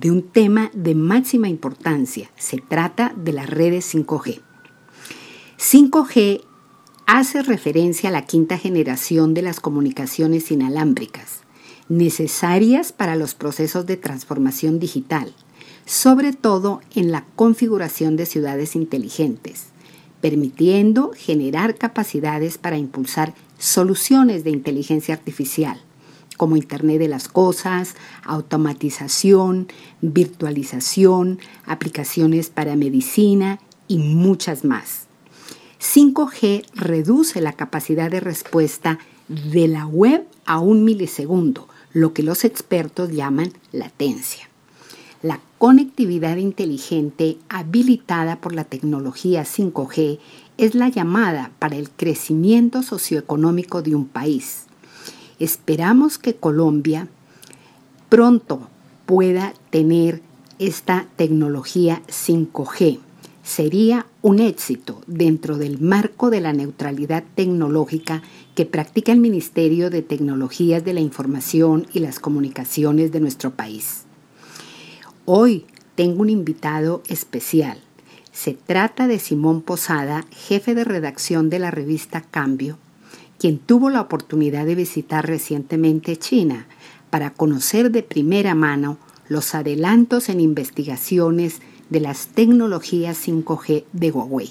de un tema de máxima importancia. Se trata de las redes 5G. 5G hace referencia a la quinta generación de las comunicaciones inalámbricas, necesarias para los procesos de transformación digital sobre todo en la configuración de ciudades inteligentes, permitiendo generar capacidades para impulsar soluciones de inteligencia artificial, como Internet de las Cosas, automatización, virtualización, aplicaciones para medicina y muchas más. 5G reduce la capacidad de respuesta de la web a un milisegundo, lo que los expertos llaman latencia. La conectividad inteligente habilitada por la tecnología 5G es la llamada para el crecimiento socioeconómico de un país. Esperamos que Colombia pronto pueda tener esta tecnología 5G. Sería un éxito dentro del marco de la neutralidad tecnológica que practica el Ministerio de Tecnologías de la Información y las Comunicaciones de nuestro país. Hoy tengo un invitado especial. Se trata de Simón Posada, jefe de redacción de la revista Cambio, quien tuvo la oportunidad de visitar recientemente China para conocer de primera mano los adelantos en investigaciones de las tecnologías 5G de Huawei.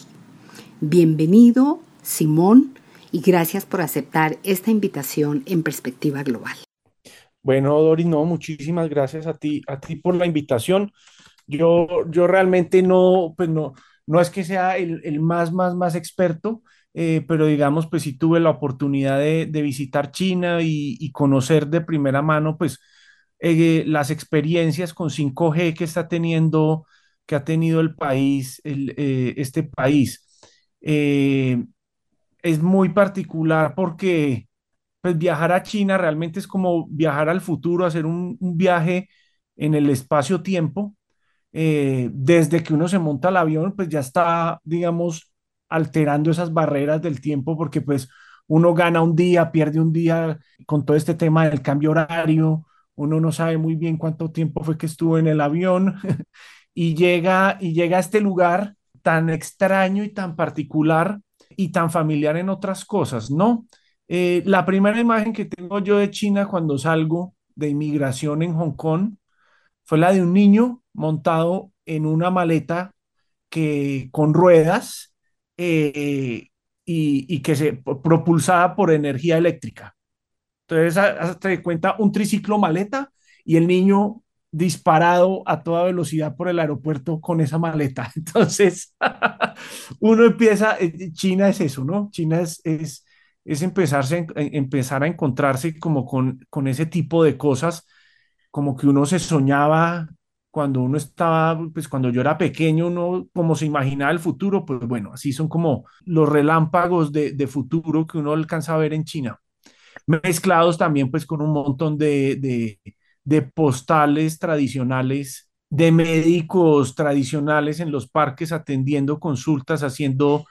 Bienvenido, Simón, y gracias por aceptar esta invitación en perspectiva global. Bueno, Doris, no, muchísimas gracias a ti, a ti por la invitación. Yo, yo realmente no, pues no, no es que sea el, más, más, más experto, eh, pero digamos, pues sí tuve la oportunidad de, visitar China y, conocer de primera mano, pues, eh, las experiencias con 5G que está teniendo, que ha tenido el país, eh, este país. es muy particular porque pues viajar a China realmente es como viajar al futuro, hacer un, viaje en el espacio-tiempo. Desde que uno se monta al avión, pues ya está, digamos, alterando esas barreras del tiempo, porque pues uno gana un día, pierde un día con todo este tema del cambio horario, uno no sabe muy bien cuánto tiempo fue que estuvo en el avión y llega y llega a este lugar tan extraño y tan particular y tan familiar en otras cosas, ¿no? Eh, la primera imagen que tengo yo de China cuando salgo de inmigración en Hong Kong fue la de un niño montado en una maleta que, con ruedas eh, y, que se propulsada por energía eléctrica. Entonces, hasta de cuenta un triciclo maleta y el niño disparado a toda velocidad por el aeropuerto con esa maleta. Entonces, uno empieza, eh, China es eso, ¿no? China es, es es empezarse, empezar a encontrarse como con, con ese tipo de cosas, como que uno se soñaba cuando uno estaba, pues cuando yo era pequeño, uno como se imaginaba el futuro, pues bueno, así son como los relámpagos de, de futuro que uno alcanza a ver en China, mezclados también pues con un montón de, de, de postales tradicionales, de médicos tradicionales en los parques atendiendo consultas, haciendo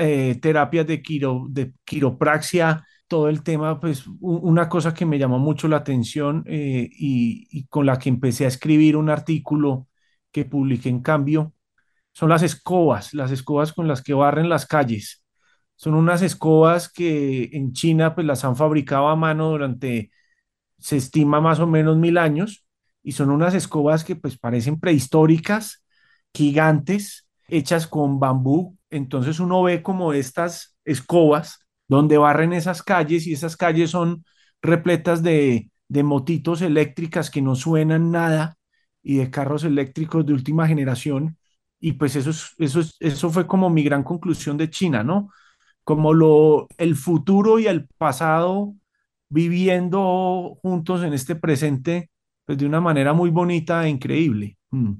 eh, terapias de, de quiropraxia, todo el tema, pues una cosa que me llamó mucho la atención eh, y, con la que empecé a escribir un artículo que publiqué en cambio, son las escobas, las escobas con las que barren las calles. Son unas escobas que en China pues las han fabricado a mano durante, se estima más o menos mil años, y son unas escobas que pues parecen prehistóricas, gigantes hechas con bambú. Entonces uno ve como estas escobas donde barren esas calles y esas calles son repletas de, de motitos eléctricas que no suenan nada y de carros eléctricos de última generación. Y pues eso, eso, eso fue como mi gran conclusión de China, ¿no? Como lo, el futuro y el pasado viviendo juntos en este presente, pues de una manera muy bonita e increíble. Mm.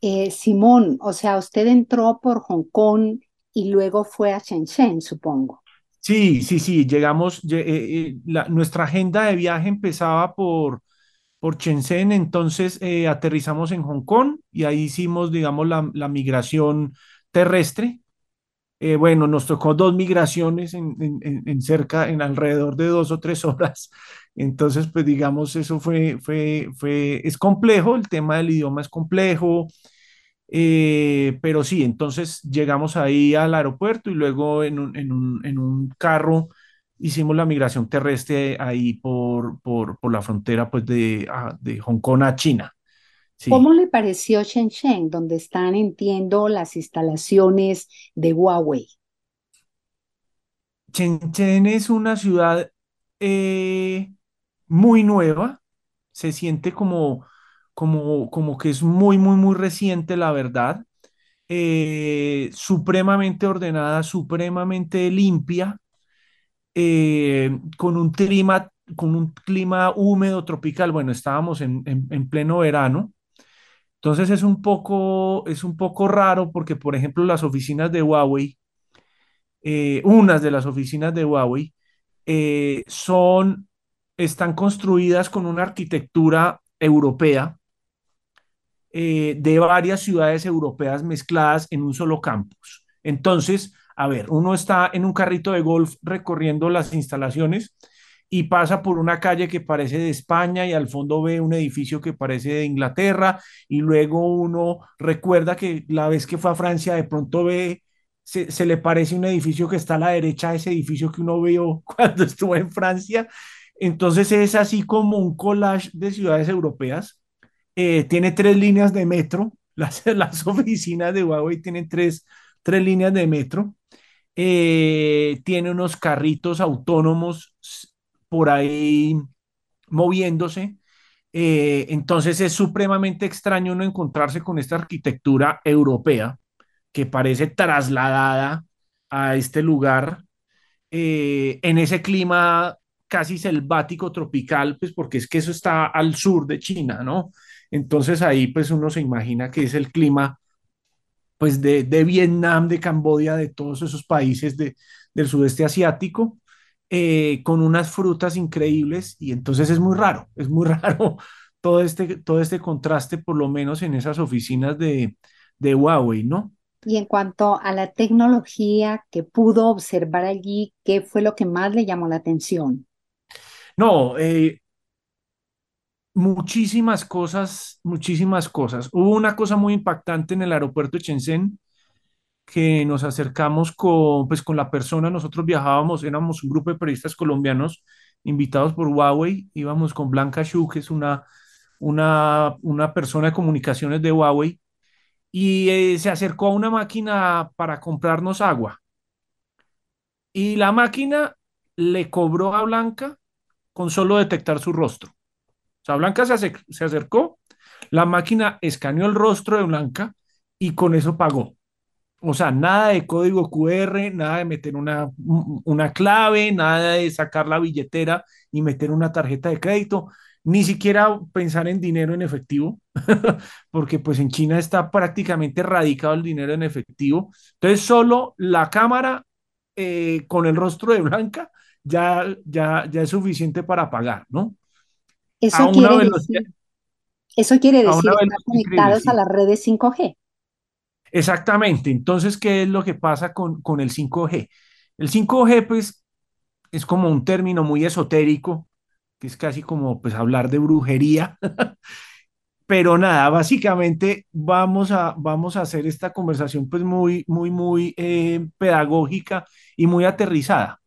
Eh, Simón, o sea, usted entró por Hong Kong y luego fue a Shenzhen, supongo. Sí, sí, sí, llegamos, eh, eh, nuestra agenda de viaje empezaba por, por Shenzhen, entonces aterrizamos en Hong Kong y ahí hicimos, digamos, la, la migración terrestre. bueno, nos tocó dos migraciones en, en, en, cerca, en alrededor de dos o tres horas. Entonces, pues digamos, eso fue, fue, fue, es complejo, el tema del idioma es complejo, eh, pero sí, entonces llegamos ahí al aeropuerto y luego en un, en un, en un carro hicimos la migración terrestre ahí por, por, por la frontera pues de, de Hong Kong a China. Sí. ¿Cómo le pareció Shenzhen, donde están, entiendo, las instalaciones de Huawei? Shenzhen es una ciudad eh, muy nueva, se siente como, como, como que es muy, muy, muy reciente, la verdad, eh, supremamente ordenada, supremamente limpia, eh, con un clima, con un clima húmedo, tropical. Bueno, estábamos en, en, pleno verano. Entonces es un poco, es un poco raro porque, por ejemplo, las oficinas de Huawei, eh, unas de las oficinas de Huawei, son están construidas con una arquitectura europea eh, de varias ciudades europeas mezcladas en un solo campus. Entonces, a ver, uno está en un carrito de golf recorriendo las instalaciones y pasa por una calle que parece de España y al fondo ve un edificio que parece de Inglaterra y luego uno recuerda que la vez que fue a Francia de pronto ve, se, se le parece un edificio que está a la derecha de ese edificio que uno vio cuando estuvo en Francia entonces es así como un collage de ciudades europeas. Eh, tiene tres líneas de metro. Las, oficinas de Huawei tienen tres, tres líneas de metro. Eh, tiene unos carritos autónomos por ahí moviéndose. Eh, entonces es supremamente extraño no encontrarse con esta arquitectura europea que parece trasladada a este lugar en ese clima casi selvático tropical, pues porque es que eso está al sur de China, ¿no? Entonces ahí pues uno se imagina que es el clima pues de, de Vietnam, de Camboya, de todos esos países de, del sudeste asiático, eh, con unas frutas increíbles y entonces es muy raro, es muy raro todo este, todo este contraste, por lo menos en esas oficinas de, de Huawei, ¿no? Y en cuanto a la tecnología que pudo observar allí, ¿qué fue lo que más le llamó la atención? No, eh, muchísimas cosas, muchísimas cosas. Hubo una cosa muy impactante en el aeropuerto de Shenzhen que nos acercamos con, pues, con la persona, nosotros viajábamos, éramos un grupo de periodistas colombianos invitados por Huawei, íbamos con Blanca Shu, que es una, una, una persona de comunicaciones de Huawei, y eh, se acercó a una máquina para comprarnos agua. Y la máquina le cobró a Blanca con solo detectar su rostro. Sea, Blanca se, se acercó, la máquina escaneó el rostro de Blanca y con eso pagó. O sea, nada de código QR, nada de meter una, una clave, nada de sacar la billetera y meter una tarjeta de crédito, ni siquiera pensar en dinero en efectivo, porque pues en China está prácticamente radicado el dinero en efectivo. Entonces, solo la cámara eh, con el rostro de Blanca ya, ya, ya es suficiente para pagar, ¿no? Eso quiere decir, eso quiere decir estar conectados a las redes 5G. Exactamente. Entonces, ¿qué es lo que pasa con, con el 5G? El 5G, pues, es como un término muy esotérico, que es casi como, pues, hablar de brujería. Pero nada, básicamente vamos a, vamos a hacer esta conversación, pues, muy, muy, muy eh, pedagógica y muy aterrizada.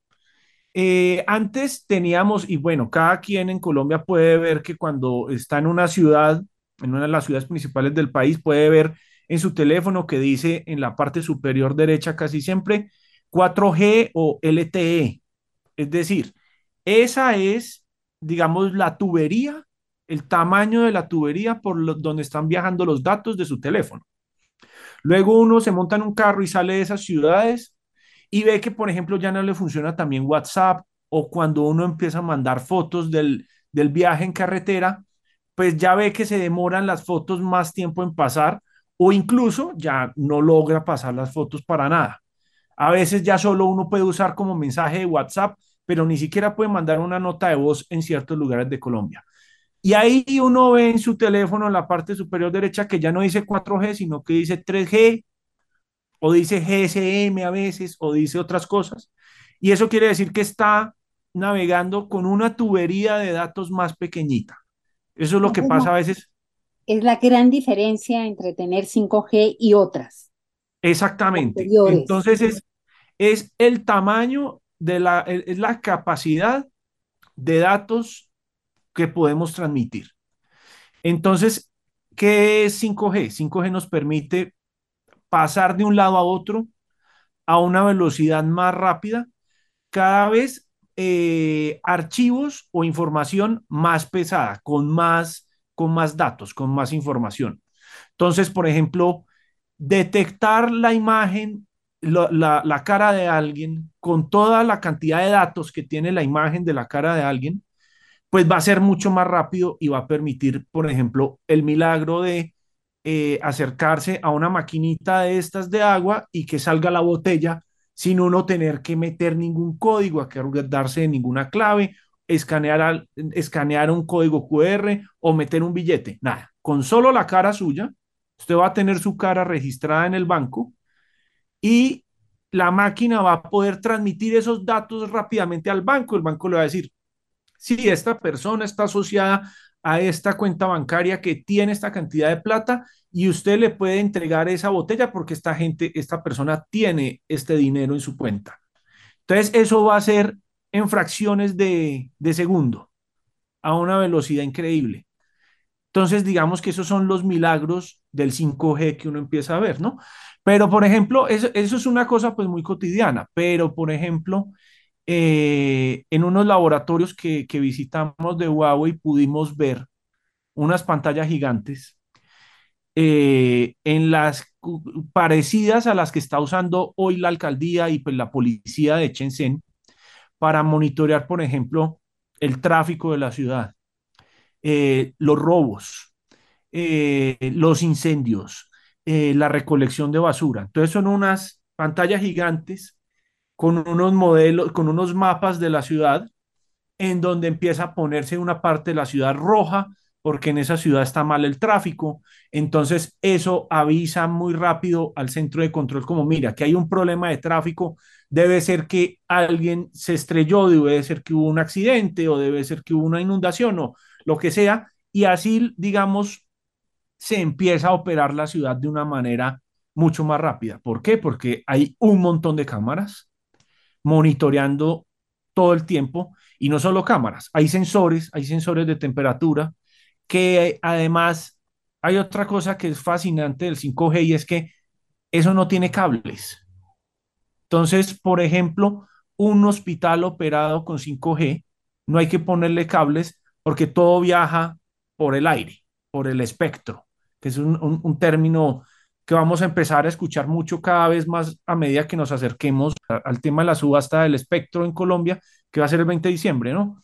Eh, antes teníamos, y bueno, cada quien en Colombia puede ver que cuando está en una ciudad, en una de las ciudades principales del país, puede ver en su teléfono que dice en la parte superior derecha casi siempre 4G o LTE. Es decir, esa es, digamos, la tubería, el tamaño de la tubería por donde están viajando los datos de su teléfono. Luego uno se monta en un carro y sale de esas ciudades y ve que, por ejemplo, ya no le funciona también WhatsApp o cuando uno empieza a mandar fotos del, del viaje en carretera, pues ya ve que se demoran las fotos más tiempo en pasar o incluso ya no logra pasar las fotos para nada. A veces ya solo uno puede usar como mensaje de WhatsApp, pero ni siquiera puede mandar una nota de voz en ciertos lugares de Colombia. Y ahí uno ve en su teléfono en la parte superior derecha que ya no dice 4G, sino que dice 3G, o dice GSM a veces, o dice otras cosas. Y eso quiere decir que está navegando con una tubería de datos más pequeñita. Eso es lo que pasa a veces. Es la gran diferencia entre tener 5G y otras. Exactamente. Entonces es, es el tamaño de la, es la capacidad de datos que podemos transmitir. Entonces, ¿qué es 5G? 5G nos permite pasar de un lado a otro a una velocidad más rápida, cada vez eh, archivos o información más pesada, con más, con más datos, con más información. Entonces, por ejemplo, detectar la imagen, la, la, cara de alguien con toda la cantidad de datos que tiene la imagen de la cara de alguien, pues va a ser mucho más rápido y va a permitir, por ejemplo, el milagro de eh, acercarse a una maquinita de estas de agua y que salga la botella sin uno tener que meter ningún código, a darse ninguna clave, escanear, un código QR o meter un billete. Nada, con solo la cara suya, usted va a tener su cara registrada en el banco y la máquina va a poder transmitir esos datos rápidamente al banco. El banco le va a decir, si esta persona está asociada a esta cuenta bancaria que tiene esta cantidad de plata y usted le puede entregar esa botella porque esta gente, esta persona tiene este dinero en su cuenta. Entonces, eso va a ser en fracciones de, segundo, a una velocidad increíble. Entonces, digamos que esos son los milagros del 5G que uno empieza a ver, ¿no? Pero, por ejemplo, eso, es una cosa pues muy cotidiana, pero, por ejemplo, eh, en unos laboratorios que, visitamos de Huawei pudimos ver unas pantallas gigantes eh, en las parecidas a las que está usando hoy la alcaldía y pues la policía de Shenzhen para monitorear, por ejemplo, el tráfico de la ciudad, eh, los robos, los incendios, la recolección de basura. Entonces son unas pantallas gigantes con unos modelos, con unos mapas de la ciudad, en donde empieza a ponerse una parte de la ciudad roja, porque en esa ciudad está mal el tráfico. Entonces, eso avisa muy rápido al centro de control como, mira, que hay un problema de tráfico, debe ser que alguien se estrelló, debe ser que hubo un accidente o debe ser que hubo una inundación o lo que sea. Y así, digamos, se empieza a operar la ciudad de una manera mucho más rápida. ¿Por qué? Porque hay un montón de cámaras monitoreando todo el tiempo y no solo cámaras, hay sensores, hay sensores de temperatura, que además hay otra cosa que es fascinante del 5G y es que eso no tiene cables. Entonces, por ejemplo, un hospital operado con 5G, no hay que ponerle cables porque todo viaja por el aire, por el espectro, que es un, un, término que vamos a empezar a escuchar mucho cada vez más a medida que nos acerquemos al tema de la subasta del espectro en Colombia, que va a ser el 20 de diciembre, ¿no?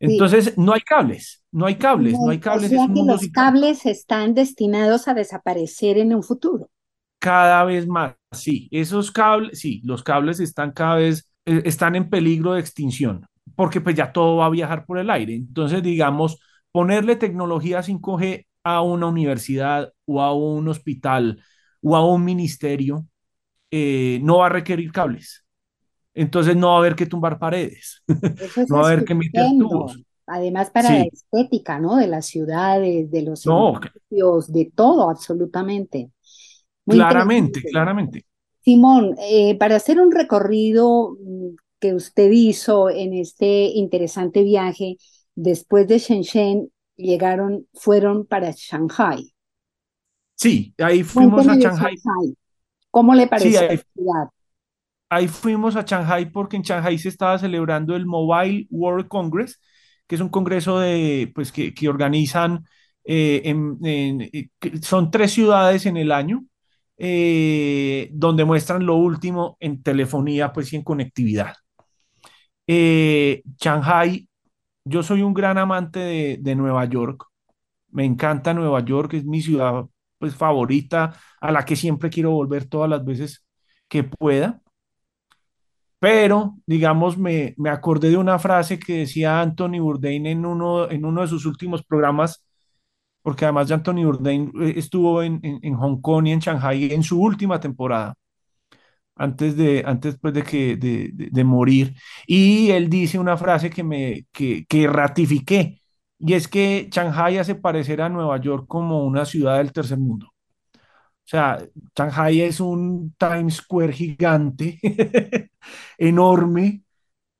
Entonces, no hay cables, no hay cables, no, hay cables. O sea que los cables están destinados a desaparecer en un futuro. Cada vez más, sí, esos cables, sí, los cables están cada vez, eh, están en peligro de extinción, porque pues ya todo va a viajar por el aire. Entonces, digamos, ponerle tecnología 5G a una universidad o a un hospital o a un ministerio eh, no va a requerir cables entonces no va a haber que tumbar paredes, no va a haber que meter tubos. Además para la estética, ¿no? De las ciudades, de los no, de todo, absolutamente. claramente, claramente. Simón, eh, para hacer un recorrido mm, que usted hizo en este interesante viaje, después de Shenzhen llegaron, fueron para Shanghai. Sí, ahí fuimos a Shanghai. ¿Cómo le pareció ahí, ahí fuimos a Shanghai porque en Shanghai se estaba celebrando el Mobile World Congress, que es un congreso de, pues, que, que organizan, eh, en, en- eh, son tres ciudades en el año, eh, donde muestran lo último en telefonía, pues, y en conectividad. Eh, Shanghai, yo soy un gran amante de, de Nueva York. Me encanta Nueva York, es mi ciudad pues favorita, a la que siempre quiero volver todas las veces que pueda. Pero, digamos, me, me acordé de una frase que decía Anthony Bourdain en uno, en uno de sus últimos programas, porque además de Anthony Bourdain eh, estuvo en, en, en Hong Kong y en Shanghai en su última temporada antes de, antes pues de que de, de- de morir. Y él dice una frase que me que, que ratifiqué, y es que Shanghai hace parecer a Nueva York como una ciudad del tercer mundo. O sea, Shanghai es un Times Square gigante, enorme,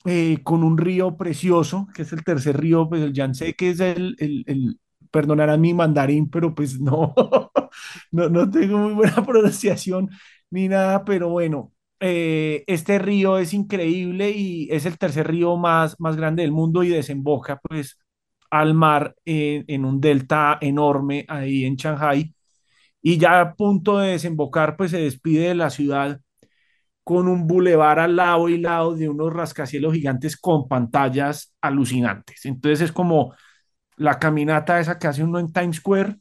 eh, con un río precioso, que es el tercer río, pues el Yangtze, que es el, el, el perdonarán mi mandarín, pero pues no, no, no tengo muy buena pronunciación ni nada, pero bueno, eh, este río es increíble y es el tercer río más, más grande del mundo y desemboca pues al mar en, un delta enorme ahí en Shanghai y ya a punto de desembocar pues se despide de la ciudad con un bulevar al lado y lado de unos rascacielos gigantes con pantallas alucinantes. Entonces es como la caminata esa que hace uno en Times Square,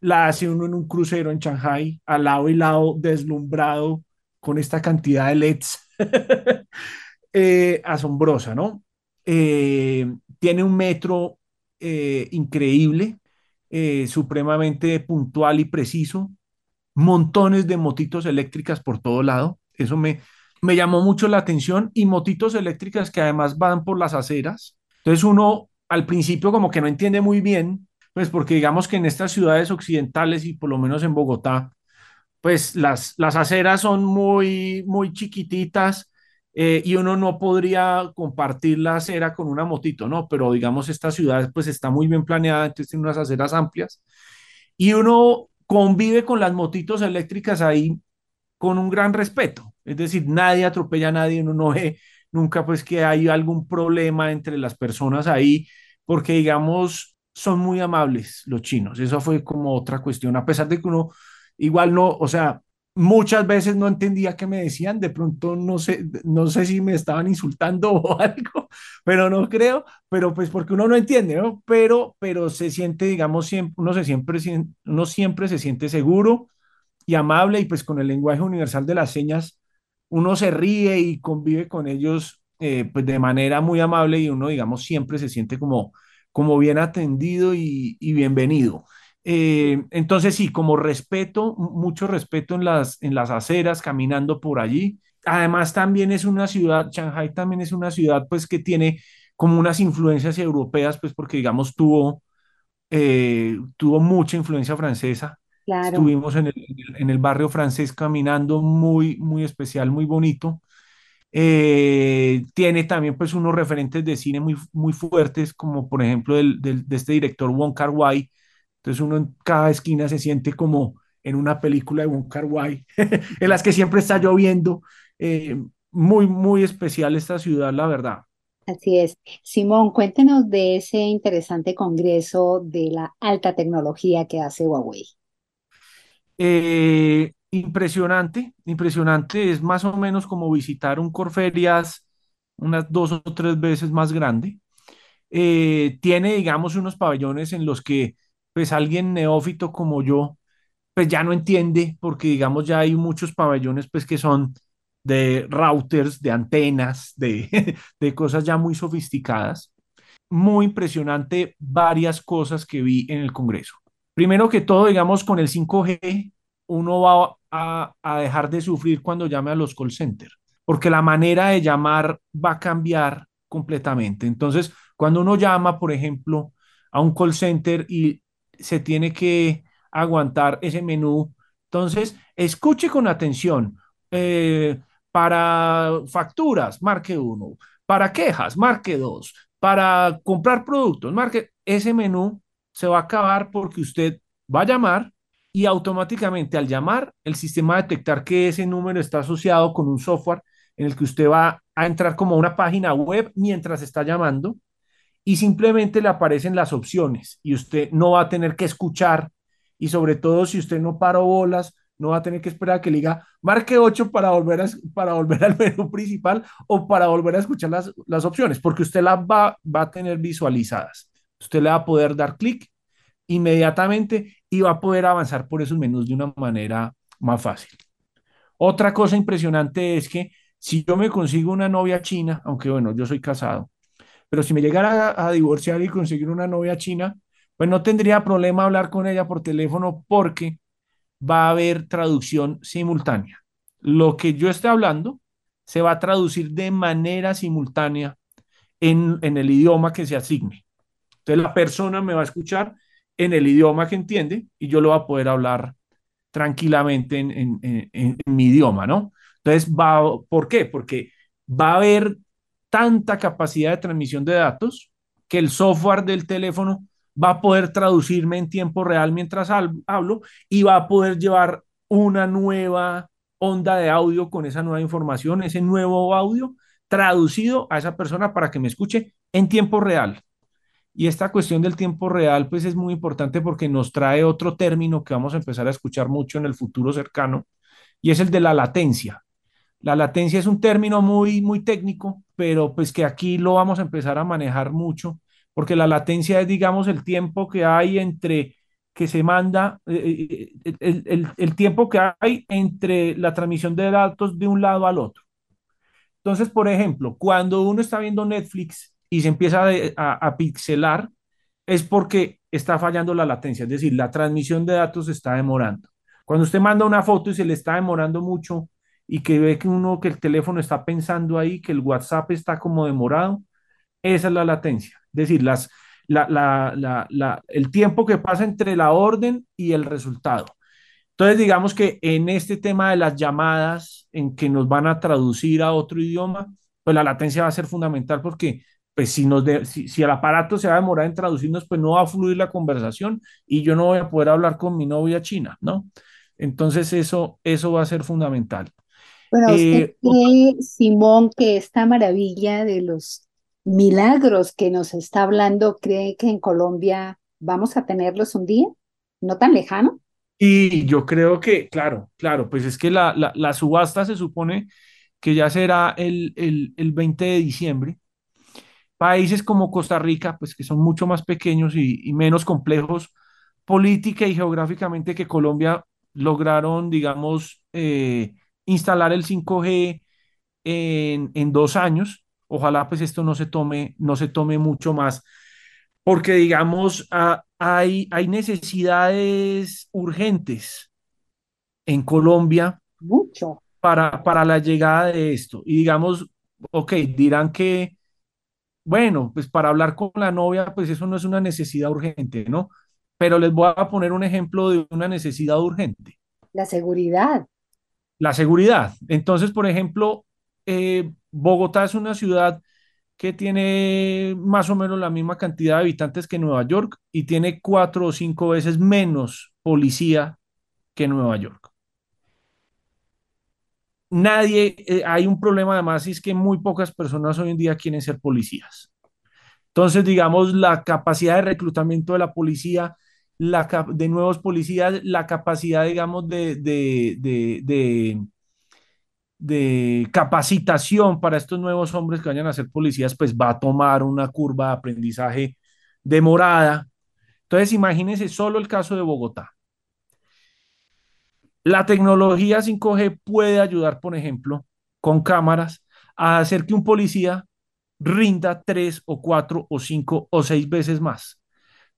la hace uno en un crucero en Shanghai, al lado y lado deslumbrado con esta cantidad de LEDs. eh, asombrosa, ¿no? Eh, tiene un metro eh, increíble, eh, supremamente puntual y preciso, montones de motitos eléctricas por todo lado. Eso me, me llamó mucho la atención y motitos eléctricas que además van por las aceras. Entonces uno al principio como que no entiende muy bien, pues porque digamos que en estas ciudades occidentales y por lo menos en Bogotá, pues las, las aceras son muy, muy chiquititas eh, y uno no podría compartir la acera con una motito, ¿no? Pero digamos esta ciudad pues está muy bien planeada, entonces tiene unas aceras amplias y uno convive con las motitos eléctricas ahí con un gran respeto. Es decir, nadie atropella a nadie, uno no ve nunca pues que hay algún problema entre las personas ahí, porque digamos, son muy amables los chinos. Eso fue como otra cuestión, a pesar de que uno igual no, o sea, muchas veces no entendía qué me decían, de pronto no sé, no sé si me estaban insultando o algo, pero no creo, pero pues porque uno no entiende, ¿no? Pero, pero se siente, digamos, siempre, uno se siempre, uno siempre se siente seguro y amable y pues con el lenguaje universal de las señas uno se ríe y convive con ellos eh, pues de manera muy amable y uno digamos siempre se siente como, como bien atendido y, y bienvenido. Eh, entonces sí, como respeto, mu- mucho respeto en las, en las aceras, caminando por allí. Además también es una ciudad, Shanghai también es una ciudad pues que tiene como unas influencias europeas pues porque digamos tuvo eh, tuvo mucha influencia francesa. Claro. Estuvimos en el, en el barrio francés caminando muy, muy especial, muy bonito. Eh, tiene también pues unos referentes de cine muy, muy fuertes, como por ejemplo del, del- de este director Wong Kar-wai. Entonces uno en cada esquina se siente como en una película de Wong Kar-wai, en las que siempre está lloviendo. Eh, muy, muy especial esta ciudad, la verdad. Así es. Simón, cuéntenos de ese interesante congreso de la alta tecnología que hace Huawei. Eh, impresionante, impresionante. Es más o menos como visitar un Corferias unas dos o tres veces más grande. Eh, tiene, digamos, unos pabellones en los que, pues, alguien neófito como yo, pues ya no entiende, porque, digamos, ya hay muchos pabellones, pues, que son de routers, de antenas, de, de cosas ya muy sofisticadas. Muy impresionante varias cosas que vi en el Congreso. Primero que todo, digamos, con el 5G, uno va a, a dejar de sufrir cuando llame a los call centers, porque la manera de llamar va a cambiar completamente. Entonces, cuando uno llama, por ejemplo, a un call center y se tiene que aguantar ese menú, entonces, escuche con atención. Eh, para facturas, marque uno. Para quejas, marque dos. Para comprar productos, marque ese menú se va a acabar porque usted va a llamar y automáticamente al llamar, el sistema va a detectar que ese número está asociado con un software en el que usted va a entrar como una página web mientras está llamando y simplemente le aparecen las opciones y usted no va a tener que escuchar y sobre todo si usted no paró bolas, no va a tener que esperar a que le diga marque 8 para volver, para volver al menú principal o para volver a escuchar las, las opciones, porque usted las va, va a tener visualizadas. Usted le va a poder dar clic inmediatamente y va a poder avanzar por esos menús de una manera más fácil. Otra cosa impresionante es que si yo me consigo una novia china, aunque bueno, yo soy casado, pero si me llegara a, divorciar y conseguir una novia china, pues no tendría problema hablar con ella por teléfono porque va a haber traducción simultánea. Lo que yo esté hablando se va a traducir de manera simultánea en, en el idioma que se asigne. Entonces la persona me va a escuchar en el idioma que entiende y yo lo voy a poder hablar tranquilamente en, en, en, en mi idioma, ¿no? Entonces, va, ¿por qué? Porque va a haber tanta capacidad de transmisión de datos que el software del teléfono va a poder traducirme en tiempo real mientras hablo y va a poder llevar una nueva onda de audio con esa nueva información, ese nuevo audio traducido a esa persona para que me escuche en tiempo real. Y esta cuestión del tiempo real, pues es muy importante porque nos trae otro término que vamos a empezar a escuchar mucho en el futuro cercano, y es el de la latencia. La latencia es un término muy, muy técnico, pero pues que aquí lo vamos a empezar a manejar mucho, porque la latencia es, digamos, el tiempo que hay entre que se manda, eh, eh, el, el, el, tiempo que hay entre la transmisión de datos de un lado al otro. Entonces, por ejemplo, cuando uno está viendo Netflix y se empieza a, a, pixelar, es porque está fallando la latencia, es decir, la transmisión de datos está demorando. Cuando usted manda una foto y se le está demorando mucho y que ve que uno, que el teléfono está pensando ahí, que el WhatsApp está como demorado, esa es la latencia. Es decir, las, la, la, la, el tiempo que pasa entre la orden y el resultado. Entonces, digamos que en este tema de las llamadas en que nos van a traducir a otro idioma, pues la latencia va a ser fundamental porque pues si, nos de, si, si, el aparato se va a demorar en traducirnos, pues no va a fluir la conversación y yo no voy a poder hablar con mi novia china, ¿no? Entonces eso, eso va a ser fundamental. Bueno, ¿usted eh, cree, Simón, que esta maravilla de los milagros que nos está hablando, cree que en Colombia vamos a tenerlos un día? ¿No tan lejano? Y yo creo que, claro, claro, pues es que la, la, la subasta se supone que ya será el, el, el 20 de diciembre. Países como Costa Rica, pues que son mucho más pequeños y, y menos complejos política y geográficamente que Colombia, lograron, digamos, eh, instalar el 5G en, en, dos años. Ojalá pues esto no se tome, no se tome mucho más, porque digamos, ah, hay, hay necesidades urgentes en Colombia mucho. Para, para la llegada de esto. Y digamos, ok, dirán que, bueno, pues para hablar con la novia, pues eso no es una necesidad urgente, ¿no? Pero les voy a poner un ejemplo de una necesidad urgente. La seguridad. La seguridad. Entonces, por ejemplo, eh, Bogotá es una ciudad que tiene más o menos la misma cantidad de habitantes que Nueva York y tiene cuatro o cinco veces menos policía que Nueva York. Nadie, eh, hay un problema además, y es que muy pocas personas hoy en día quieren ser policías. Entonces, digamos, la capacidad de reclutamiento de la policía la, de nuevos policías, la capacidad, digamos, de, de, de, de, capacitación para estos nuevos hombres que vayan a ser policías, pues va a tomar una curva de aprendizaje demorada. Entonces, imagínense solo el caso de Bogotá. La tecnología 5G puede ayudar, por ejemplo, con cámaras, a hacer que un policía rinda tres o cuatro o cinco o seis veces más.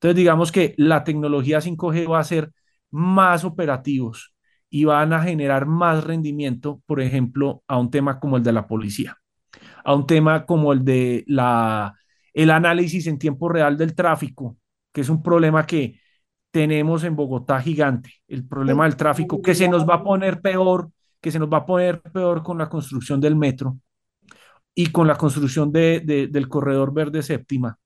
Entonces, digamos que la tecnología 5G va a ser más operativos y van a generar más rendimiento, por ejemplo, a un tema como el de la policía, a un tema como el de la, el análisis en tiempo real del tráfico, que es un problema que tenemos en Bogotá gigante, el problema del tráfico, que se nos va a poner peor, que se nos va a poner peor con la construcción del metro y con la construcción de, de, del corredor verde séptima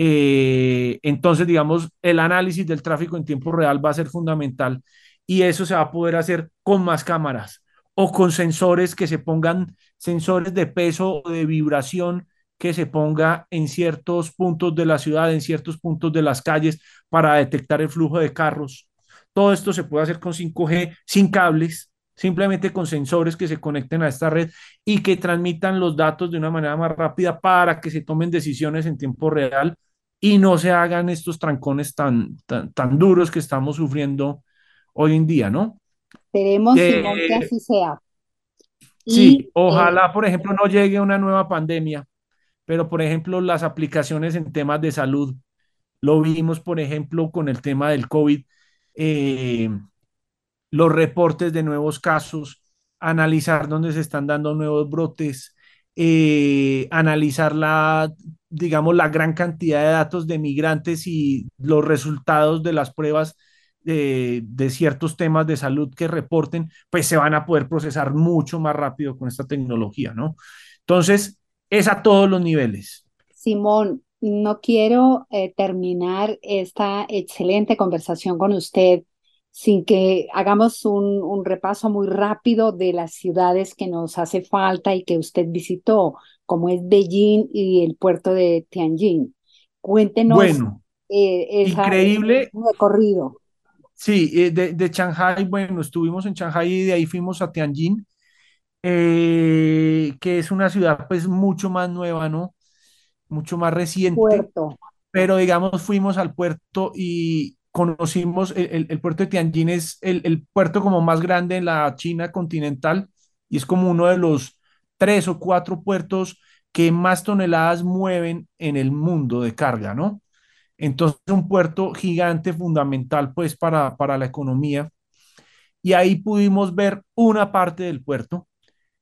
Eh, entonces, digamos, el análisis del tráfico en tiempo real va a ser fundamental y eso se va a poder hacer con más cámaras o con sensores que se pongan, sensores de peso o de vibración que se ponga en ciertos puntos de la ciudad, en ciertos puntos de las calles para detectar el flujo de carros. Todo esto se puede hacer con 5G sin cables, simplemente con sensores que se conecten a esta red y que transmitan los datos de una manera más rápida para que se tomen decisiones en tiempo real y no se hagan estos trancones tan, tan, duros que estamos sufriendo hoy en día, ¿no? Esperemos que eh, así sea. Sí, ojalá, eh, por ejemplo, no llegue una nueva pandemia, pero por ejemplo, las aplicaciones en temas de salud, lo vimos, por ejemplo, con el tema del COVID, eh, los reportes de nuevos casos, analizar dónde se están dando nuevos brotes, analizar la digamos, la gran cantidad de datos de migrantes y los resultados de las pruebas de, ciertos temas de salud que reporten, pues se van a poder procesar mucho más rápido con esta tecnología, ¿no? Entonces, es a todos los niveles. Simón, no quiero eh, terminar esta excelente conversación con usted sin que hagamos un, un, repaso muy rápido de las ciudades que nos hace falta y que usted visitó como es Beijing y el puerto de Tianjin. Cuéntenos bueno, eh, increíble. recorrido. Sí, eh, de, de, Shanghai, bueno, estuvimos en Shanghai y de ahí fuimos a Tianjin, eh, que es una ciudad pues mucho más nueva, ¿no? Mucho más reciente. Puerto. Pero digamos, fuimos al puerto y conocimos, el, el puerto de Tianjin es el, el puerto como más grande en la China continental y es como uno de los tres o cuatro puertos que más toneladas mueven en el mundo de carga, ¿no? Entonces, un puerto gigante, fundamental, pues, para, para la economía. Y ahí pudimos ver una parte del puerto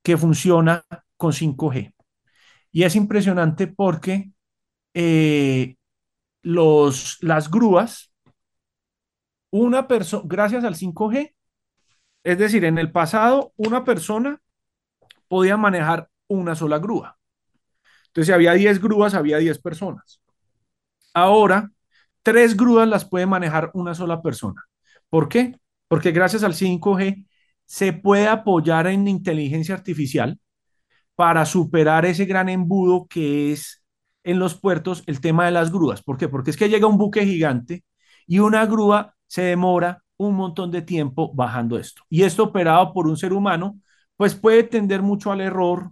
que funciona con 5G. Y es impresionante porque eh, los, las grúas, una persona, gracias al 5G, es decir, en el pasado, una persona podía manejar una sola grúa. Entonces, si había 10 grúas, había 10 personas. Ahora, tres grúas las puede manejar una sola persona. ¿Por qué? Porque gracias al 5G se puede apoyar en inteligencia artificial para superar ese gran embudo que es en los puertos el tema de las grúas. ¿Por qué? Porque es que llega un buque gigante y una grúa se demora un montón de tiempo bajando esto. Y esto operado por un ser humano pues puede tender mucho al error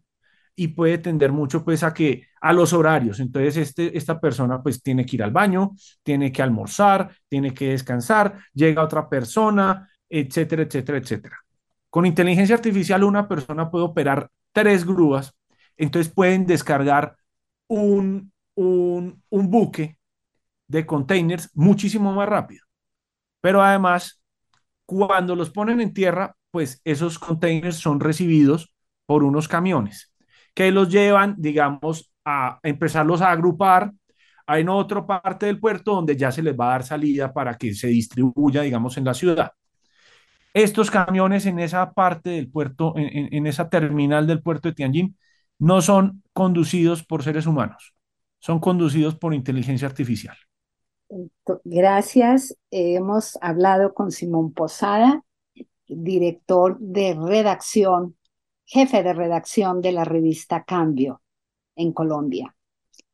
y puede tender mucho pues a que a los horarios. Entonces este, esta persona pues tiene que ir al baño, tiene que almorzar, tiene que descansar, llega otra persona, etcétera, etcétera, etcétera. Con inteligencia artificial una persona puede operar tres grúas, entonces pueden descargar un, un, un buque de containers muchísimo más rápido. Pero además, cuando los ponen en tierra, pues esos containers son recibidos por unos camiones que los llevan, digamos, a empezarlos a agrupar en otra parte del puerto donde ya se les va a dar salida para que se distribuya, digamos, en la ciudad. Estos camiones en esa parte del puerto, en, en esa terminal del puerto de Tianjin, no son conducidos por seres humanos, son conducidos por inteligencia artificial. Gracias. Hemos hablado con Simón Posada, director de redacción, jefe de redacción de la revista Cambio en Colombia.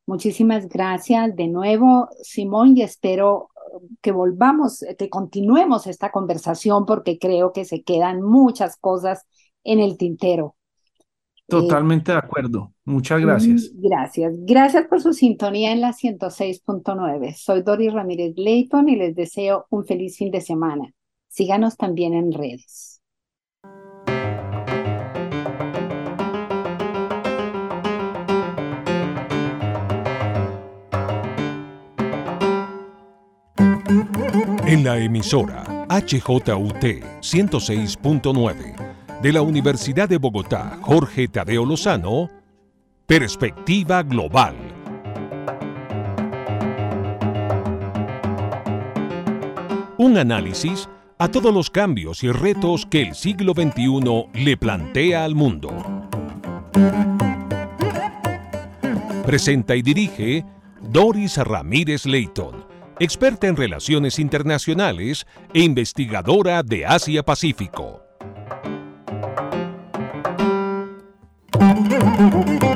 Muchísimas gracias de nuevo, Simón, y espero que volvamos, que continuemos esta conversación porque creo que se quedan muchas cosas en el tintero. Totalmente de acuerdo. Muchas gracias. Gracias. Gracias por su sintonía en la 106.9. Soy Doris Ramírez Leighton y les deseo un feliz fin de semana. Síganos también en redes. En la emisora HJUT 106.9 de la Universidad de Bogotá, Jorge Tadeo Lozano, Perspectiva Global. Un análisis a todos los cambios y retos que el siglo XXI le plantea al mundo. Presenta y dirige Doris Ramírez Leighton, experta en relaciones internacionales e investigadora de Asia-Pacífico. Música